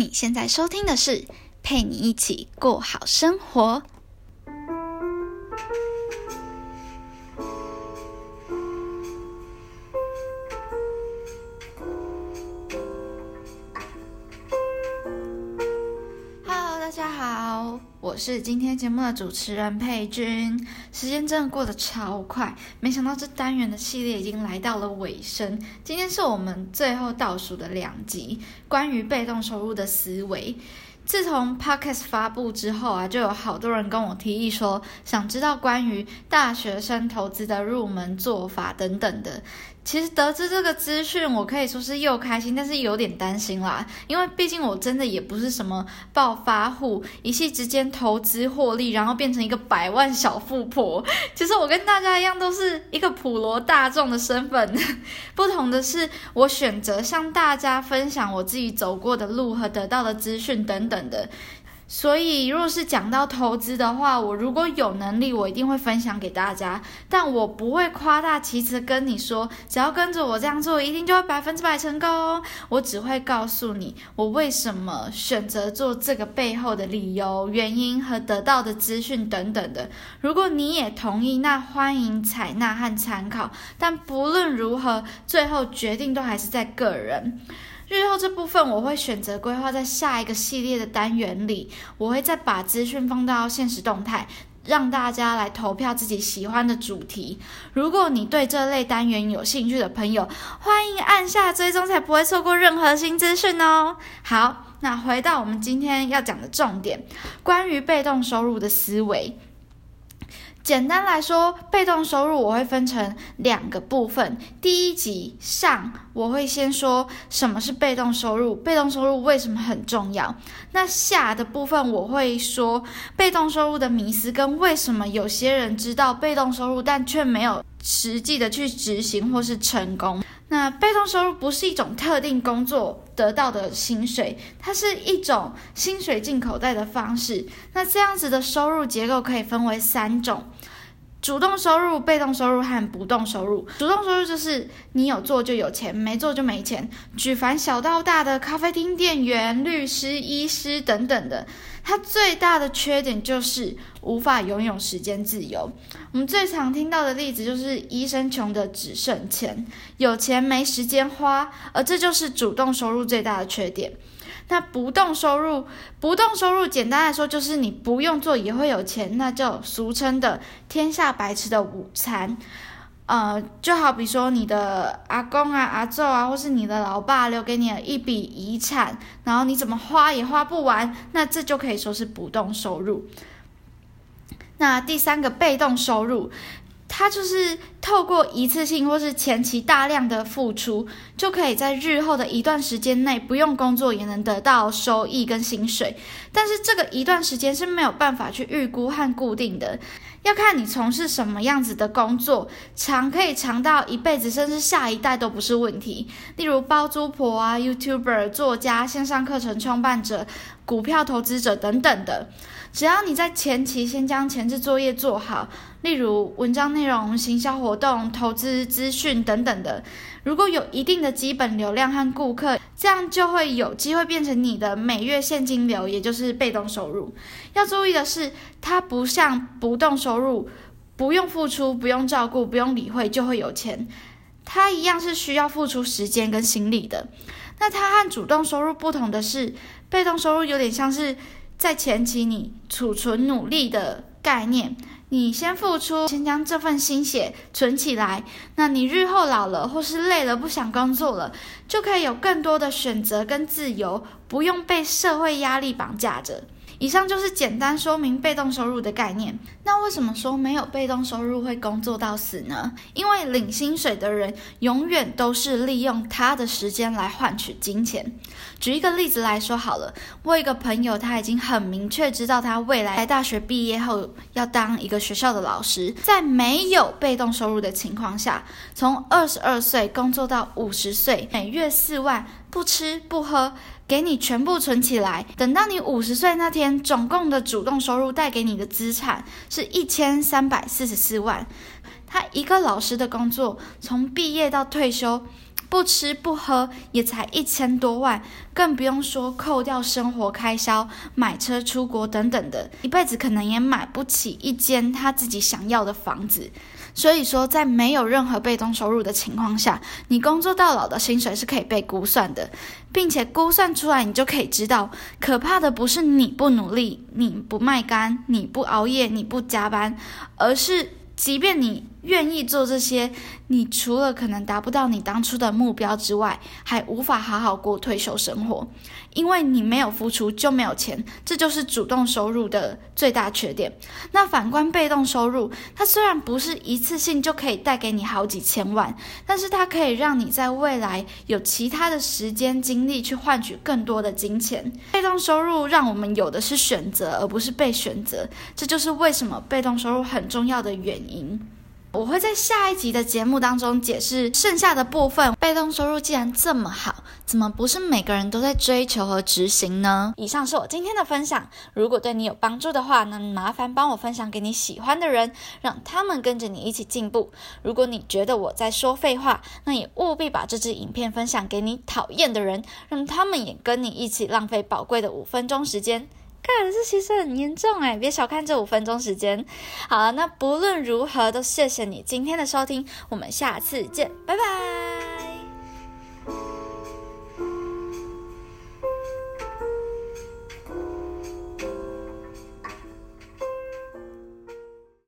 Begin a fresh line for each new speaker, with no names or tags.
你现在收听的是陪你一起过好生活。是今天节目的主持人佩君。时间真的过得超快，没想到这单元的系列已经来到了尾声。今天是我们最后倒数的两集，关于被动收入的思维。自从 Podcast 发布之后啊，就有好多人跟我提议说，想知道关于大学生投资的入门做法等等的。其实得知这个资讯，我可以说是又开心，但是有点担心啦。因为毕竟我真的也不是什么暴发户，一夕之间投资获利，然后变成一个百万小富婆。其实我跟大家一样，都是一个普罗大众的身份。不同的是，我选择向大家分享我自己走过的路和得到的资讯等等的。所以，若是讲到投资的话，我如果有能力，我一定会分享给大家。但我不会夸大其词跟你说，只要跟着我这样做，一定就会百分之百成功哦。我只会告诉你，我为什么选择做这个背后的理由、原因和得到的资讯等等的。如果你也同意，那欢迎采纳和参考。但不论如何，最后决定都还是在个人。日后这部分我会选择规划在下一个系列的单元里，我会再把资讯放到现实动态，让大家来投票自己喜欢的主题。如果你对这类单元有兴趣的朋友，欢迎按下追踪，才不会错过任何新资讯哦。好，那回到我们今天要讲的重点，关于被动收入的思维。简单来说，被动收入我会分成两个部分。第一集上，我会先说什么是被动收入，被动收入为什么很重要。那下的部分，我会说被动收入的迷思跟为什么有些人知道被动收入，但却没有实际的去执行或是成功。那被动收入不是一种特定工作得到的薪水，它是一种薪水进口袋的方式。那这样子的收入结构可以分为三种：主动收入、被动收入和不动收入。主动收入就是你有做就有钱，没做就没钱。举凡小到大的咖啡厅店员、律师、医师等等的。它最大的缺点就是无法拥有时间自由。我们最常听到的例子就是医生穷的只剩钱，有钱没时间花，而这就是主动收入最大的缺点。那不动收入，不动收入简单来说就是你不用做也会有钱，那就俗称的天下白吃的午餐。呃，就好比说你的阿公啊、阿祖啊，或是你的老爸留给你的一笔遗产，然后你怎么花也花不完，那这就可以说是不动收入。那第三个被动收入。它就是透过一次性或是前期大量的付出，就可以在日后的一段时间内不用工作也能得到收益跟薪水。但是这个一段时间是没有办法去预估和固定的，要看你从事什么样子的工作，长可以长到一辈子，甚至下一代都不是问题。例如包租婆啊、YouTuber、作家、线上课程创办者、股票投资者等等的。只要你在前期先将前置作业做好，例如文章内容、行销活活动、投资资讯等等的，如果有一定的基本流量和顾客，这样就会有机会变成你的每月现金流，也就是被动收入。要注意的是，它不像不动收入，不用付出、不用照顾、不用理会就会有钱，它一样是需要付出时间跟心力的。那它和主动收入不同的是，被动收入有点像是。在前期，你储存努力的概念，你先付出，先将这份心血存起来。那你日后老了或是累了，不想工作了，就可以有更多的选择跟自由，不用被社会压力绑架着。以上就是简单说明被动收入的概念。那为什么说没有被动收入会工作到死呢？因为领薪水的人永远都是利用他的时间来换取金钱。举一个例子来说好了，我一个朋友他已经很明确知道他未来大学毕业后要当一个学校的老师，在没有被动收入的情况下，从二十二岁工作到五十岁，每月四万，不吃不喝。给你全部存起来，等到你五十岁那天，总共的主动收入带给你的资产是一千三百四十四万。他一个老师的工作，从毕业到退休，不吃不喝也才一千多万，更不用说扣掉生活开销、买车出国等等的，一辈子可能也买不起一间他自己想要的房子。所以说，在没有任何被动收入的情况下，你工作到老的薪水是可以被估算的，并且估算出来，你就可以知道，可怕的不是你不努力、你不卖干、你不熬夜、你不加班，而是即便你愿意做这些，你除了可能达不到你当初的目标之外，还无法好好过退休生活。因为你没有付出就没有钱，这就是主动收入的最大缺点。那反观被动收入，它虽然不是一次性就可以带给你好几千万，但是它可以让你在未来有其他的时间精力去换取更多的金钱。被动收入让我们有的是选择，而不是被选择，这就是为什么被动收入很重要的原因。我会在下一集的节目当中解释剩下的部分。被动收入既然这么好，怎么不是每个人都在追求和执行呢？以上是我今天的分享，如果对你有帮助的话，那麻烦帮我分享给你喜欢的人，让他们跟着你一起进步。如果你觉得我在说废话，那也务必把这支影片分享给你讨厌的人，让他们也跟你一起浪费宝贵的五分钟时间。看，这其实很严重哎，别小看这五分钟时间。好了，那不论如何，都谢谢你今天的收听，我们下次见，拜拜。